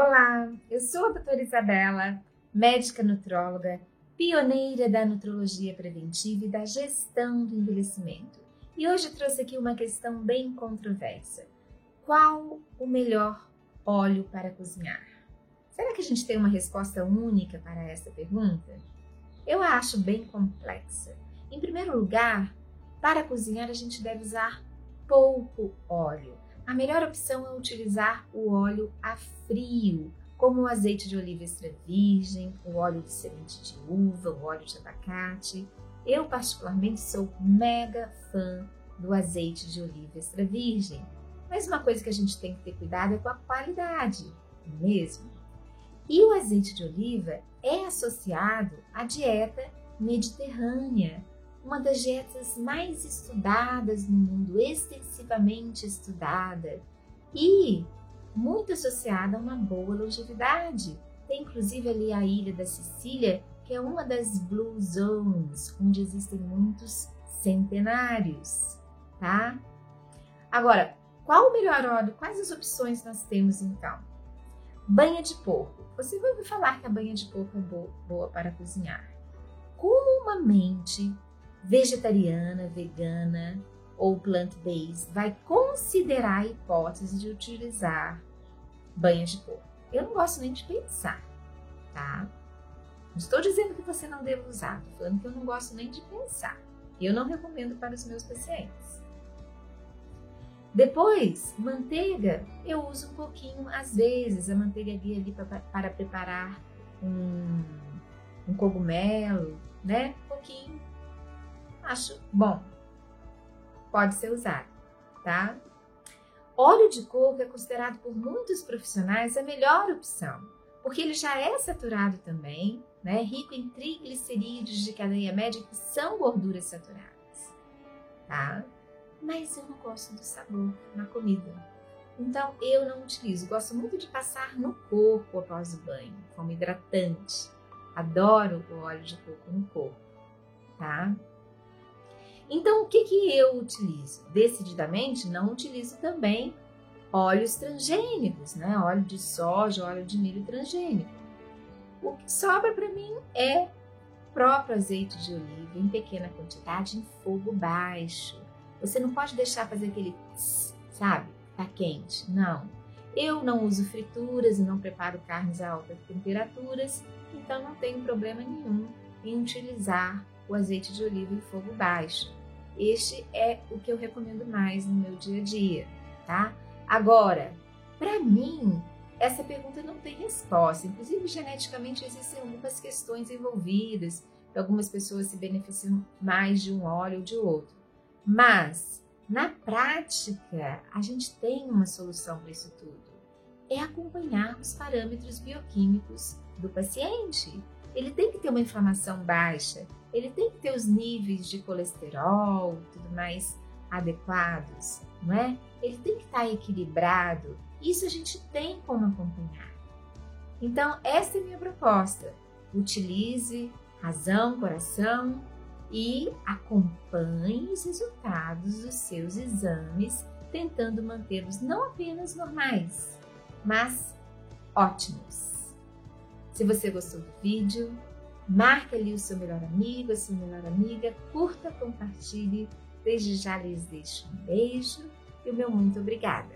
Olá, eu sou a doutora Isabela, médica nutróloga, pioneira da nutrologia preventiva e da gestão do envelhecimento. E hoje trouxe aqui uma questão bem controversa. Qual o melhor óleo para cozinhar? Será que a gente tem uma resposta única para essa pergunta? Eu a acho bem complexa. Em primeiro lugar, para cozinhar a gente deve usar pouco óleo a melhor opção é utilizar o óleo a frio, como o azeite de oliva extra virgem, o óleo de semente de uva, o óleo de abacate. Eu, particularmente, sou mega fã do azeite de oliva extra virgem. Mas uma coisa que a gente tem que ter cuidado é com a qualidade, é mesmo? E o azeite de oliva é associado à dieta mediterrânea, uma das dietas mais estudadas no mundo, extensivamente estudada e muito associada a uma boa longevidade. Tem inclusive ali a ilha da Sicília, que é uma das Blue Zones, onde existem muitos centenários, tá? Agora, qual o melhor óleo? Quais as opções nós temos então? Banha de porco. Você vai ouvir falar que a banha de porco é boa, para cozinhar. Comumente, vegetariana, vegana ou plant-based vai considerar a hipótese de utilizar banhas de porco. Eu não gosto nem de pensar, tá? Não estou dizendo que você não deva usar, estou falando que eu não gosto nem de pensar. Eu não recomendo para os meus pacientes. Depois, manteiga, eu uso um pouquinho às vezes, a manteiga ali para, para preparar um, um cogumelo, né? Um pouquinho acho bom. Pode ser usado, tá? Óleo de coco é considerado por muitos profissionais a melhor opção, porque ele já é saturado também, né? Rico em triglicerídeos de cadeia média, que são gorduras saturadas, tá? Mas eu não gosto do sabor na comida. Então eu não utilizo. Gosto muito de passar no corpo após o banho, como hidratante. Adoro o óleo de coco no corpo, tá? Então, o que, que eu utilizo? Decididamente, não utilizo também óleos transgênicos, né? Óleo de soja, óleo de milho transgênico. O que sobra para mim é próprio azeite de oliva em pequena quantidade, em fogo baixo. Você não pode deixar fazer aquele, sabe, tá quente. Não. Eu não uso frituras e não preparo carnes a altas temperaturas, então não tenho problema nenhum em utilizar o azeite de oliva em fogo baixo. Este é o que eu recomendo mais no meu dia a dia, tá? Agora, para mim, essa pergunta não tem resposta. Inclusive, geneticamente existem algumas questões envolvidas. Algumas pessoas se beneficiam mais de um óleo ou de outro. Mas, na prática, a gente tem uma solução para isso tudo. É acompanhar os parâmetros bioquímicos do paciente. Ele tem que ter uma inflamação baixa, ele tem que ter os níveis de colesterol tudo mais adequados, não é? Ele tem que estar equilibrado. Isso a gente tem como acompanhar. Então, essa é minha proposta. Utilize razão, coração e acompanhe os resultados dos seus exames, tentando mantê-los não apenas normais, mas ótimos. Se você gostou do vídeo, Marque ali o seu melhor amigo, a sua melhor amiga, curta, compartilhe. Desde já lhes deixo um beijo e o meu muito obrigada.